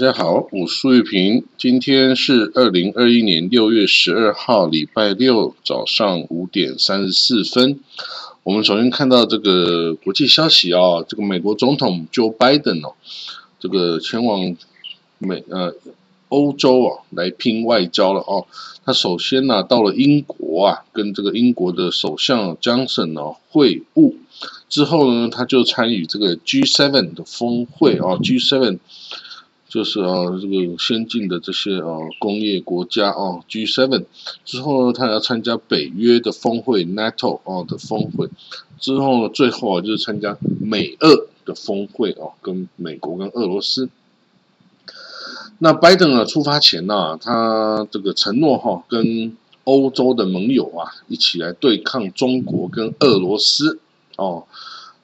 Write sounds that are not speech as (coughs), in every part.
大家好，我苏玉平，今天是二零二一年六月十二号，礼拜六早上五点三十四分。我们首先看到这个国际消息啊，这个美国总统 Joe Biden 哦，这个前往美呃欧洲啊来拼外交了哦。他首先呢到了英国啊，跟这个英国的首相 Johnson 呢会晤，之后呢他就参与这个 G7 的峰会啊，G7。就是啊，这个先进的这些啊工业国家啊，G7 之后呢，他要参加北约的峰会，NATO 啊的峰会之后呢，最后啊就是参加美俄的峰会啊，跟美国跟俄罗斯。那拜登啊出发前呢，他这个承诺哈，跟欧洲的盟友啊一起来对抗中国跟俄罗斯哦。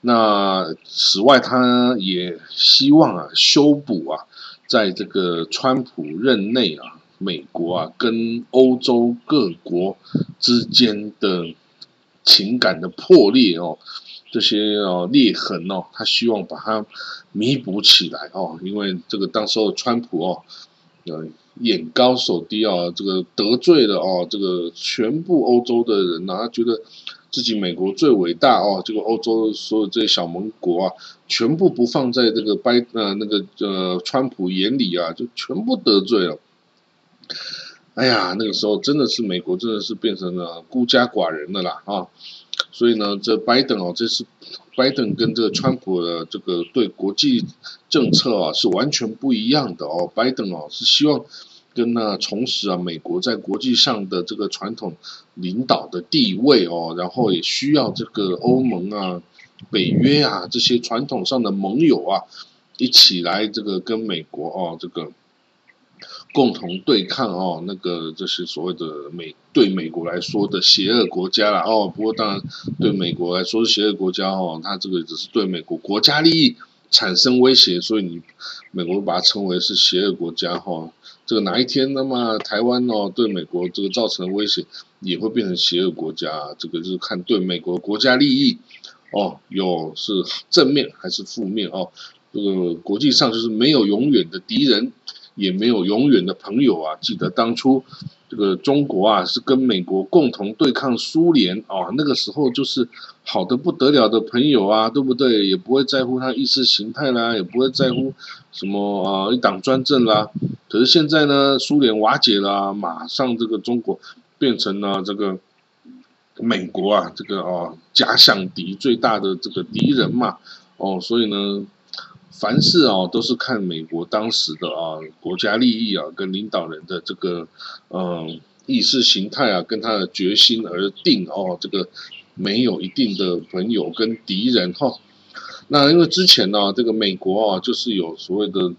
那此外，他也希望啊修补啊。在这个川普任内啊，美国啊跟欧洲各国之间的情感的破裂哦，这些哦裂痕哦，他希望把它弥补起来哦，因为这个当时候川普哦，呃眼高手低啊，这个得罪了哦，这个全部欧洲的人呐，他觉得。自己美国最伟大哦，这个欧洲所有这些小盟国啊，全部不放在这个拜呃那个呃川普眼里啊，就全部得罪了。哎呀，那个时候真的是美国真的是变成了孤家寡人的啦啊！所以呢，这拜登哦，这是拜登跟这个川普的这个对国际政策啊是完全不一样的哦。拜登哦是希望。跟那重拾啊，美国在国际上的这个传统领导的地位哦，然后也需要这个欧盟啊、北约啊这些传统上的盟友啊，一起来这个跟美国哦，这个共同对抗哦，那个就是所谓的美对美国来说的邪恶国家了哦。不过当然对美国来说是邪恶国家哦，它这个只是对美国国家利益产生威胁，所以你美国把它称为是邪恶国家哈。这个哪一天，那么台湾哦对美国这个造成的威胁也会变成邪恶国家，这个就是看对美国国家利益哦有是正面还是负面哦。这个国际上就是没有永远的敌人，也没有永远的朋友啊。记得当初。这个中国啊，是跟美国共同对抗苏联啊，那个时候就是好的不得了的朋友啊，对不对？也不会在乎他意识形态啦，也不会在乎什么啊一党专政啦。可是现在呢，苏联瓦解了，马上这个中国变成了这个美国啊，这个哦假想敌最大的这个敌人嘛，哦，所以呢。凡事啊，都是看美国当时的啊国家利益啊，跟领导人的这个嗯意识形态啊，跟他的决心而定哦。这个没有一定的朋友跟敌人哈。那因为之前呢，这个美国啊，就是有所谓的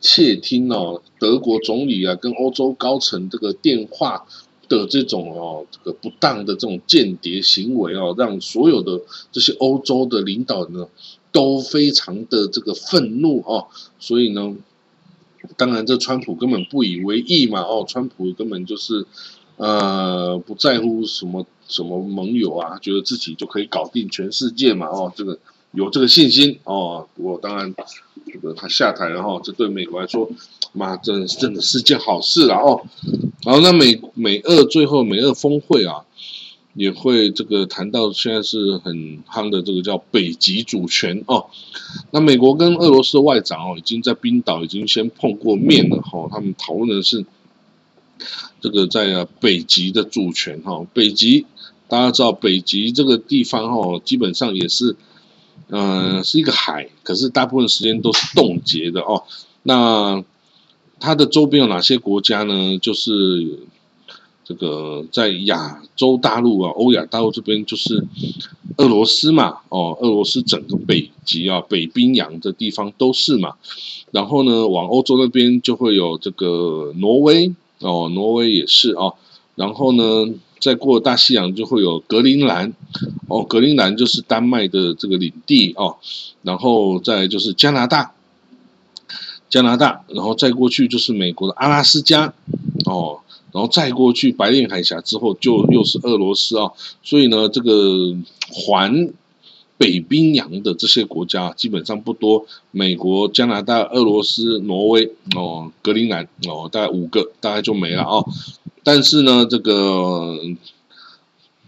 窃听哦，德国总理啊跟欧洲高层这个电话的这种哦这个不当的这种间谍行为哦，让所有的这些欧洲的领导人呢。都非常的这个愤怒哦，所以呢，当然这川普根本不以为意嘛哦，川普根本就是呃不在乎什么什么盟友啊，觉得自己就可以搞定全世界嘛哦，这个有这个信心哦。不过当然这个他下台了哈，这对美国来说，妈真真的是件好事了哦。然后那美美俄最后美俄峰会啊。也会这个谈到现在是很夯的这个叫北极主权哦，那美国跟俄罗斯外长哦已经在冰岛已经先碰过面了哈，他们讨论的是这个在北极的主权哈，北极大家知道北极这个地方哈，基本上也是嗯是一个海，可是大部分时间都是冻结的哦，那它的周边有哪些国家呢？就是。这个在亚洲大陆啊，欧亚大陆这边就是俄罗斯嘛，哦，俄罗斯整个北极啊，北冰洋的地方都是嘛。然后呢，往欧洲那边就会有这个挪威哦，挪威也是哦。然后呢，再过大西洋就会有格陵兰哦，格陵兰就是丹麦的这个领地哦。然后再就是加拿大，加拿大，然后再过去就是美国的阿拉斯加哦。然后再过去白令海峡之后，就又是俄罗斯啊，所以呢，这个环北冰洋的这些国家基本上不多，美国、加拿大、俄罗斯、挪威哦，格陵兰哦，大概五个，大概就没了啊。(laughs) 但是呢，这个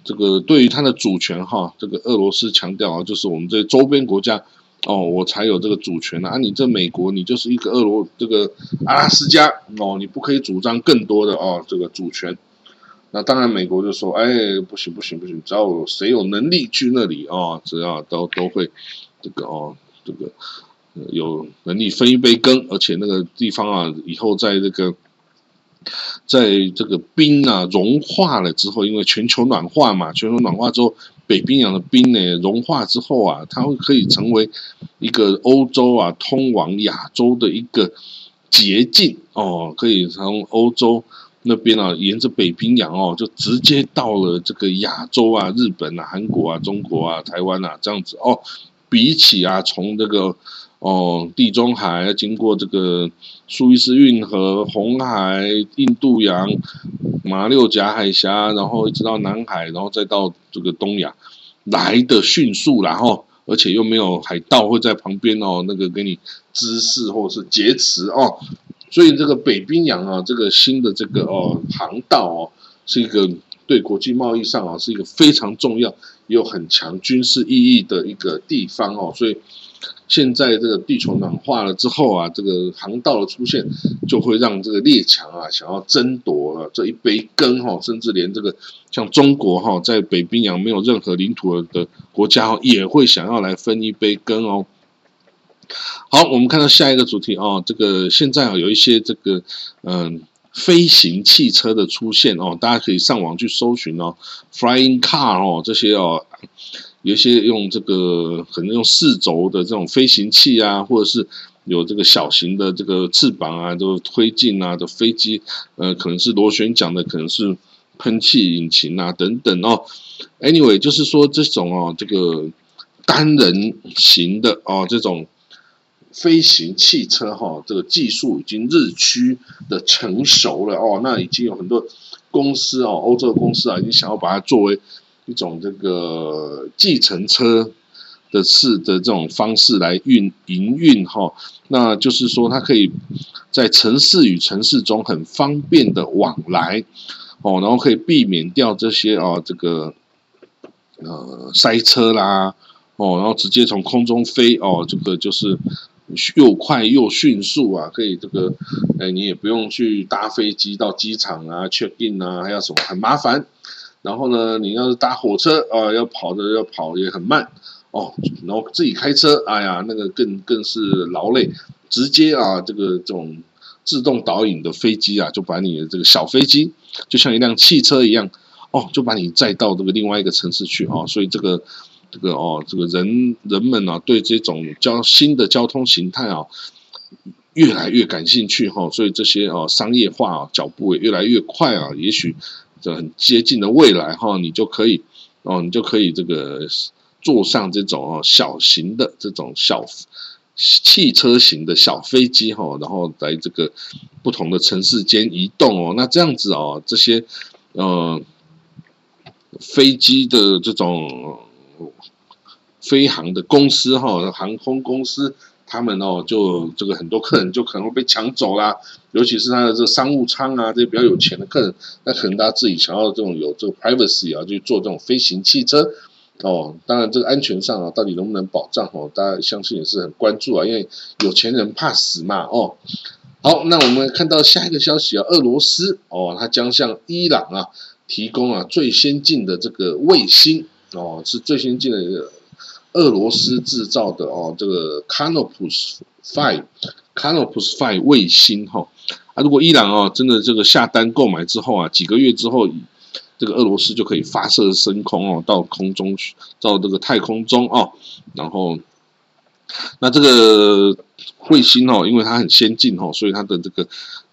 这个对于它的主权哈，这个俄罗斯强调啊，就是我们这周边国家哦，我才有这个主权啊。你这美国，你就是一个俄罗这个阿拉斯加哦，你不可以主张更多的哦这个主权。那当然，美国就说：“哎，不行不行不行，只要谁有能力去那里哦，只要都都会这个哦，这个有能力分一杯羹，而且那个地方啊，以后在这个在这个冰啊融化了之后，因为全球暖化嘛，全球暖化之后，北冰洋的冰呢融化之后啊，它会可以成为一个欧洲啊通往亚洲的一个捷径哦，可以从欧洲。”那边啊，沿着北冰洋哦，就直接到了这个亚洲啊，日本啊、韩国啊、中国啊、台湾啊这样子哦。比起啊，从这个哦地中海经过这个苏伊士运河、红海、印度洋、马六甲海峡，然后一直到南海，然后再到这个东亚，来的迅速，然后而且又没有海盗会在旁边哦，那个给你滋事或者是劫持哦。所以这个北冰洋啊，这个新的这个哦航道哦，是一个对国际贸易上啊是一个非常重要、有很强军事意义的一个地方哦。所以现在这个地球暖化了之后啊，这个航道的出现，就会让这个列强啊想要争夺了这一杯羹哈，甚至连这个像中国哈，在北冰洋没有任何领土的国家也会想要来分一杯羹哦。好，我们看到下一个主题哦，这个现在啊有一些这个嗯飞行汽车的出现哦，大家可以上网去搜寻哦，flying car 哦这些哦，有些用这个可能用四轴的这种飞行器啊，或者是有这个小型的这个翅膀啊，都推进啊的飞机，呃，可能是螺旋桨的，可能是喷气引擎啊等等哦。Anyway，就是说这种哦，这个单人型的哦这种。飞行汽车哈，这个技术已经日趋的成熟了哦。那已经有很多公司哦，欧洲的公司啊，已经想要把它作为一种这个计程车的式的这种方式来运营运哈。那就是说，它可以在城市与城市中很方便的往来哦，然后可以避免掉这些啊这个呃塞车啦哦，然后直接从空中飞哦，这个就是。又快又迅速啊，可以这个，哎，你也不用去搭飞机到机场啊，check in 啊，还要什么很麻烦。然后呢，你要是搭火车啊，要跑的要跑也很慢哦。然后自己开车，哎呀，那个更更是劳累。直接啊，这个这种自动导引的飞机啊，就把你的这个小飞机，就像一辆汽车一样，哦，就把你载到这个另外一个城市去啊。所以这个。这个哦，这个人人们呢，对这种交新的交通形态啊，越来越感兴趣哈，所以这些哦商业化啊脚步也越来越快啊，也许这很接近的未来哈，你就可以哦，你就可以这个坐上这种哦小型的这种小汽车型的小飞机哈，然后在这个不同的城市间移动哦，那这样子哦，这些呃飞机的这种。飞航的公司哈，航空公司他们哦，就这个很多客人就可能会被抢走啦，尤其是他的这个商务舱啊，这些比较有钱的客人，那可能他自己想要这种有这个 privacy 啊，去坐这种飞行汽车哦。当然，这个安全上啊，到底能不能保障哦？大家相信也是很关注啊，因为有钱人怕死嘛哦。好，那我们看到下一个消息啊，俄罗斯哦，它将向伊朗啊提供啊最先进的这个卫星。哦，是最先进的俄罗斯制造的哦，这个 Canopus Five，Canopus Five 卫星哈啊，如果伊朗哦真的这个下单购买之后啊，几个月之后，这个俄罗斯就可以发射升空哦，到空中去，到这个太空中哦，然后那这个卫星哦，因为它很先进哦，所以它的这个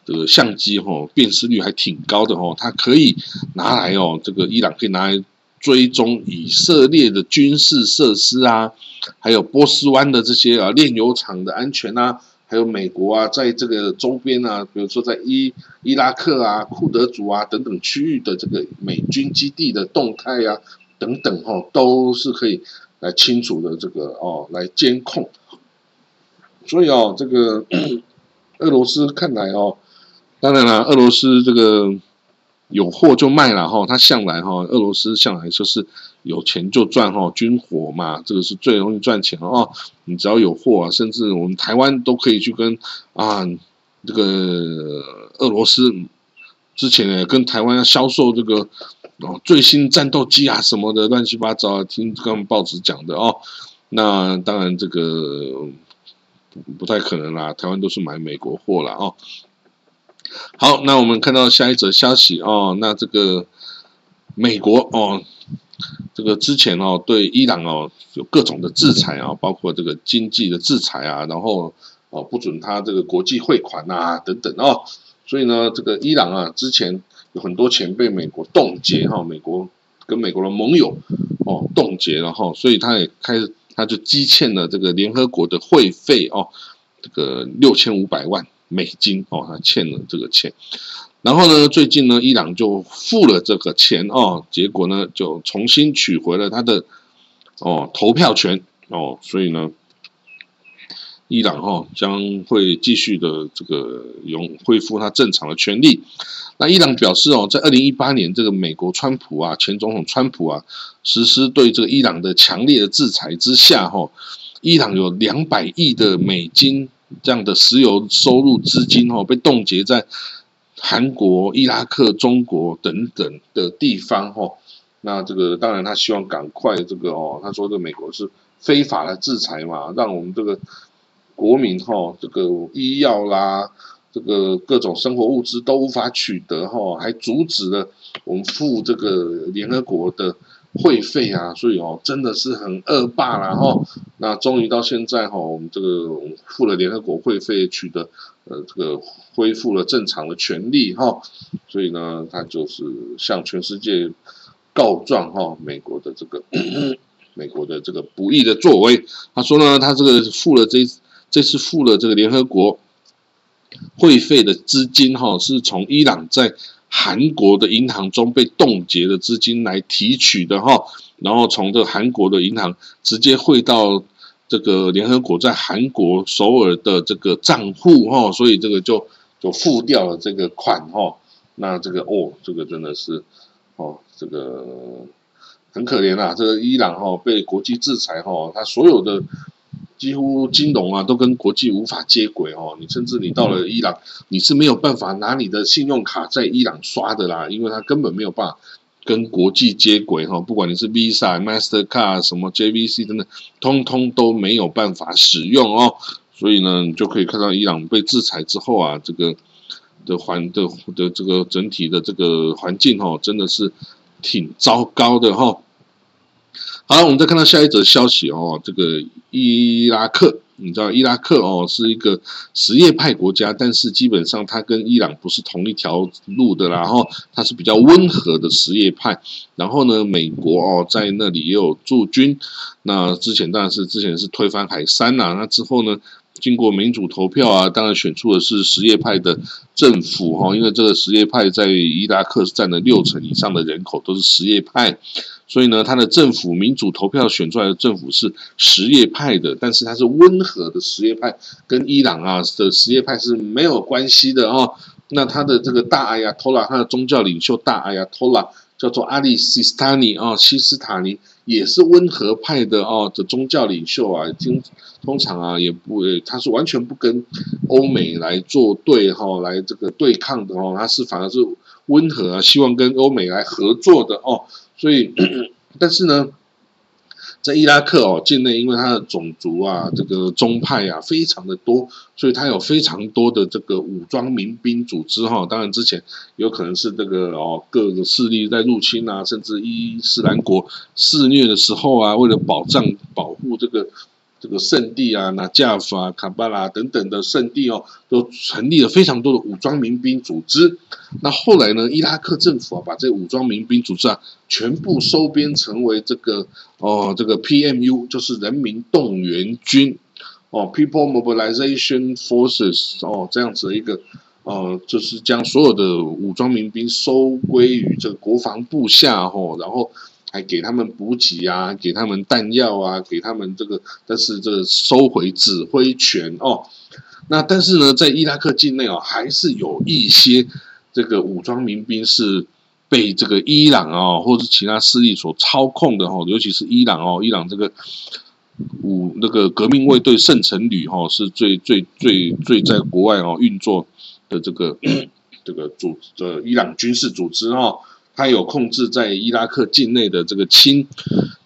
这个相机哦，辨识率还挺高的哦，它可以拿来哦，这个伊朗可以拿来。追踪以色列的军事设施啊，还有波斯湾的这些啊炼油厂的安全啊，还有美国啊在这个周边啊，比如说在伊伊拉克啊、库德族啊等等区域的这个美军基地的动态啊等等哈，都是可以来清楚的这个哦来监控。所以哦，这个 (coughs) 俄罗斯看来哦，当然了，俄罗斯这个有货就卖了哈，他向来哈，俄罗斯向来就是有钱就赚哈，军火嘛，这个是最容易赚钱哦。你只要有货啊，甚至我们台湾都可以去跟啊这个俄罗斯之前呢，跟台湾销售这个哦最新战斗机啊什么的乱七八糟，听他们报纸讲的哦。那当然这个。不太可能啦，台湾都是买美国货了哦。好，那我们看到下一则消息哦，那这个美国哦，这个之前哦对伊朗哦有各种的制裁啊，包括这个经济的制裁啊，然后哦不准他这个国际汇款啊等等哦，所以呢，这个伊朗啊之前有很多钱被美国冻结哈，美国跟美国的盟友哦冻结了哈，所以他也开始。他就积欠了这个联合国的会费哦，这个六千五百万美金哦，他欠了这个钱。然后呢，最近呢，伊朗就付了这个钱哦，结果呢，就重新取回了他的哦投票权哦，所以呢，伊朗哈将会继续的这个用恢复他正常的权利。那伊朗表示哦，在二零一八年，这个美国川普啊，前总统川普啊，实施对这个伊朗的强烈的制裁之下，哈，伊朗有两百亿的美金这样的石油收入资金，哦，被冻结在韩国、伊拉克、中国等等的地方，哈。那这个当然，他希望赶快这个哦，他说这美国是非法的制裁嘛，让我们这个国民哈，这个医药啦。这个各种生活物资都无法取得哈，还阻止了我们付这个联合国的会费啊，所以哦，真的是很恶霸了哈。那终于到现在哈，我们这个付了联合国会费，取得呃这个恢复了正常的权利哈，所以呢，他就是向全世界告状哈，美国的这个 (clears throat) 美国的这个不义的作为。他说呢，他这个付了这这次付了这个联合国。会费的资金哈，是从伊朗在韩国的银行中被冻结的资金来提取的哈，然后从这韩国的银行直接汇到这个联合国在韩国首尔的这个账户哈，所以这个就就付掉了这个款哈。那这个哦，这个真的是哦，这个很可怜啊，这个伊朗哈被国际制裁哈，他所有的。几乎金融啊都跟国际无法接轨哦，你甚至你到了伊朗，你是没有办法拿你的信用卡在伊朗刷的啦，因为它根本没有办法跟国际接轨哈，不管你是 Visa、Mastercard 什么 JVC 等等，通通都没有办法使用哦。所以呢，你就可以看到伊朗被制裁之后啊，这个的环的的这个整体的这个环境哦，真的是挺糟糕的哈。好，我们再看到下一则消息哦，这个伊拉克，你知道伊拉克哦是一个什叶派国家，但是基本上它跟伊朗不是同一条路的，然后它是比较温和的什叶派。然后呢，美国哦在那里也有驻军。那之前当然是之前是推翻海山呐，那之后呢，经过民主投票啊，当然选出的是什叶派的政府哈，因为这个什叶派在伊拉克是占了六成以上的人口都是什叶派。所以呢，他的政府民主投票选出来的政府是什叶派的，但是他是温和的什叶派，跟伊朗啊的什叶派是没有关系的哦。那他的这个大阿亚托拉，他的宗教领袖大阿亚托拉叫做阿里西斯塔尼哦，西斯塔尼也是温和派的哦的宗教领袖啊，经通常啊也不，他是完全不跟欧美来作对哈，来这个对抗的哦，他是反而是温和啊，希望跟欧美来合作的哦。所以，(coughs) 但是呢，在伊拉克哦境内，因为它的种族啊，这个宗派啊非常的多，所以它有非常多的这个武装民兵组织哈。当然，之前有可能是这个哦各个势力在入侵啊，甚至伊斯兰国肆虐的时候啊，为了保障保护这个。这个圣地啊，那加法啊、卡巴拉等等的圣地哦，都成立了非常多的武装民兵组织。那后来呢，伊拉克政府啊，把这武装民兵组织啊，全部收编成为这个哦，这个 PMU，就是人民动员军哦，People Mobilization Forces 哦，这样子的一个哦，就是将所有的武装民兵收归于这个国防部下哦，然后。还给他们补给啊，给他们弹药啊，给他们这个，但是这个收回指挥权哦。那但是呢，在伊拉克境内哦，还是有一些这个武装民兵是被这个伊朗哦，或者其他势力所操控的哈，尤其是伊朗哦，伊朗这个武那个革命卫队圣城旅哈，是最最最最在国外哦运作的这个这个组的伊朗军事组织哈。他有控制在伊拉克境内的这个亲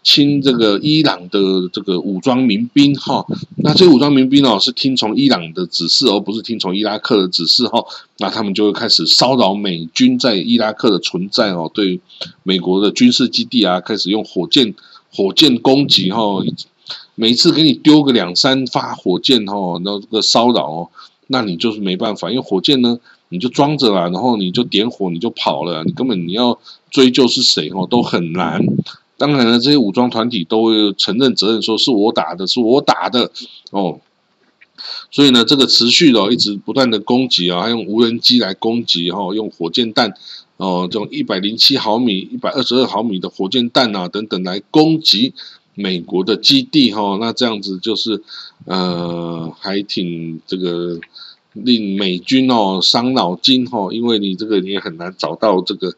亲这个伊朗的这个武装民兵哈，那这些武装民兵哦是听从伊朗的指示，而不是听从伊拉克的指示哈，那他们就会开始骚扰美军在伊拉克的存在哦，对美国的军事基地啊，开始用火箭火箭攻击哈，每次给你丢个两三发火箭哈，那这个骚扰哦，那你就是没办法，因为火箭呢。你就装着了，然后你就点火，你就跑了，你根本你要追究是谁哦，都很难。当然了，这些武装团体都承认责任，说是我打的，是我打的哦。所以呢，这个持续的一直不断的攻击啊，用无人机来攻击哈，用火箭弹哦，这种一百零七毫米、一百二十二毫米的火箭弹啊等等来攻击美国的基地哈。那这样子就是呃，还挺这个。令美军哦伤脑筋哈，因为你这个你也很难找到这个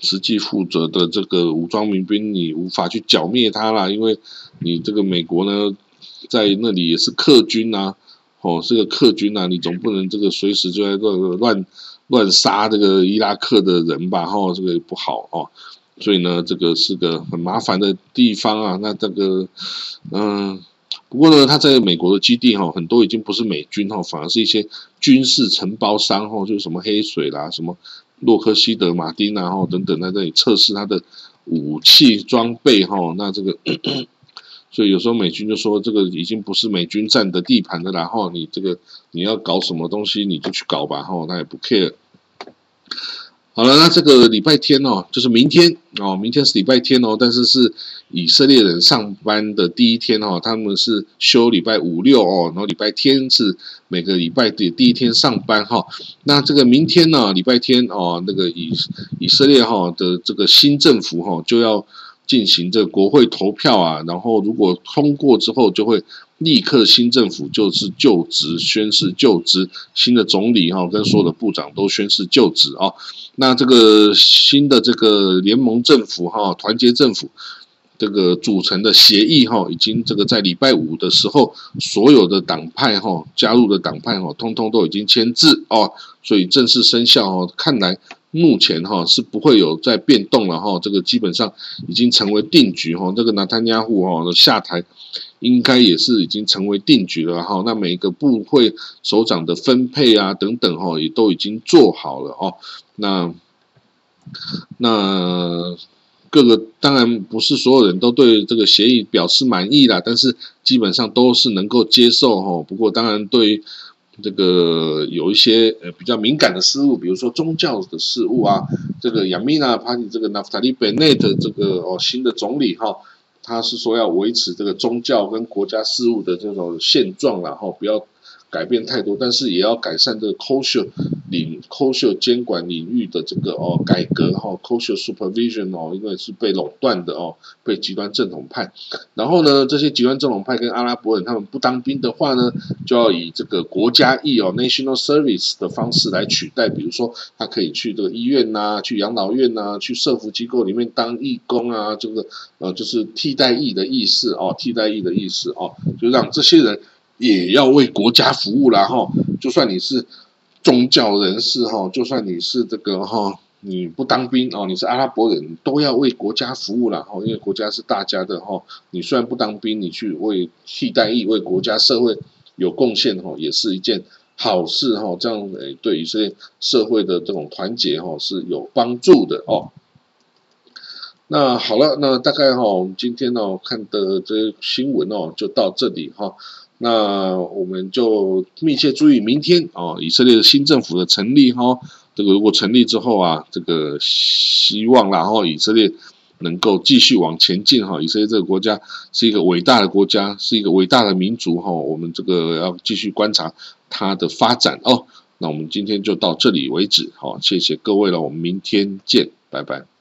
实际负责的这个武装民兵，你无法去剿灭他啦，因为你这个美国呢在那里也是客军呐，哦是个客军呐，你总不能这个随时就在乱乱乱杀这个伊拉克的人吧？哈，这个不好哦，所以呢，这个是个很麻烦的地方啊。那这个嗯。不过呢，他在美国的基地哈，很多已经不是美军哈，反而是一些军事承包商哈，就是什么黑水啦、什么洛克希德马丁啊哈等等，在这里测试他的武器装备哈。那这个，(clears throat) 所以有时候美军就说，这个已经不是美军占的地盘的，然后你这个你要搞什么东西，你就去搞吧哈，那也不 care。好了，那这个礼拜天哦，就是明天哦，明天是礼拜天哦，但是是以色列人上班的第一天哦，他们是休礼拜五六哦，然后礼拜天是每个礼拜的第一天上班哈。那这个明天呢，礼拜天哦，那个以以色列哈的这个新政府哈就要进行这个国会投票啊，然后如果通过之后，就会立刻新政府就是就职宣誓就职，新的总理哈跟所有的部长都宣誓就职啊。那这个新的这个联盟政府哈，团结政府这个组成的协议哈，已经这个在礼拜五的时候，所有的党派哈加入的党派哈，通通都已经签字哦，所以正式生效哦。看来目前哈是不会有再变动了哈，这个基本上已经成为定局哈。这个拿坦亚胡哈的下台，应该也是已经成为定局了哈。那每一个部会首长的分配啊等等哈，也都已经做好了哦。那那各个当然不是所有人都对这个协议表示满意啦，但是基本上都是能够接受哈。不过当然对于这个有一些呃比较敏感的事物，比如说宗教的事物啊，这个亚米娜帕蒂这个纳夫塔利贝内特这个哦新的总理哈，他是说要维持这个宗教跟国家事务的这种现状然后不要。改变太多，但是也要改善这个 kosher 领 kosher 监管领域的这个哦改革哈 kosher supervision 哦，因为是被垄断的哦，被极端正统派。然后呢，这些极端正统派跟阿拉伯人他们不当兵的话呢，就要以这个国家义哦 national service 的方式来取代，比如说他可以去这个医院呐，去养老院呐，去社福机构里面当义工啊，这个呃就是替代役的意思哦，替代役的意思哦，就让这些人。也要为国家服务啦哈，就算你是宗教人士哈，就算你是这个哈，你不当兵哦，你是阿拉伯人，都要为国家服务了哈，因为国家是大家的哈。你虽然不当兵，你去为替代役、为国家社会有贡献哈，也是一件好事哈。这样诶，对以色列社会的这种团结哈是有帮助的哦。那好了，那大概哈，我们今天呢看的这新闻哦，就到这里哈。那我们就密切注意明天哦，以色列的新政府的成立哈，这个如果成立之后啊，这个希望然后以色列能够继续往前进哈，以色列这个国家是一个伟大的国家，是一个伟大的民族哈，我们这个要继续观察它的发展哦。那我们今天就到这里为止，好，谢谢各位了，我们明天见，拜拜。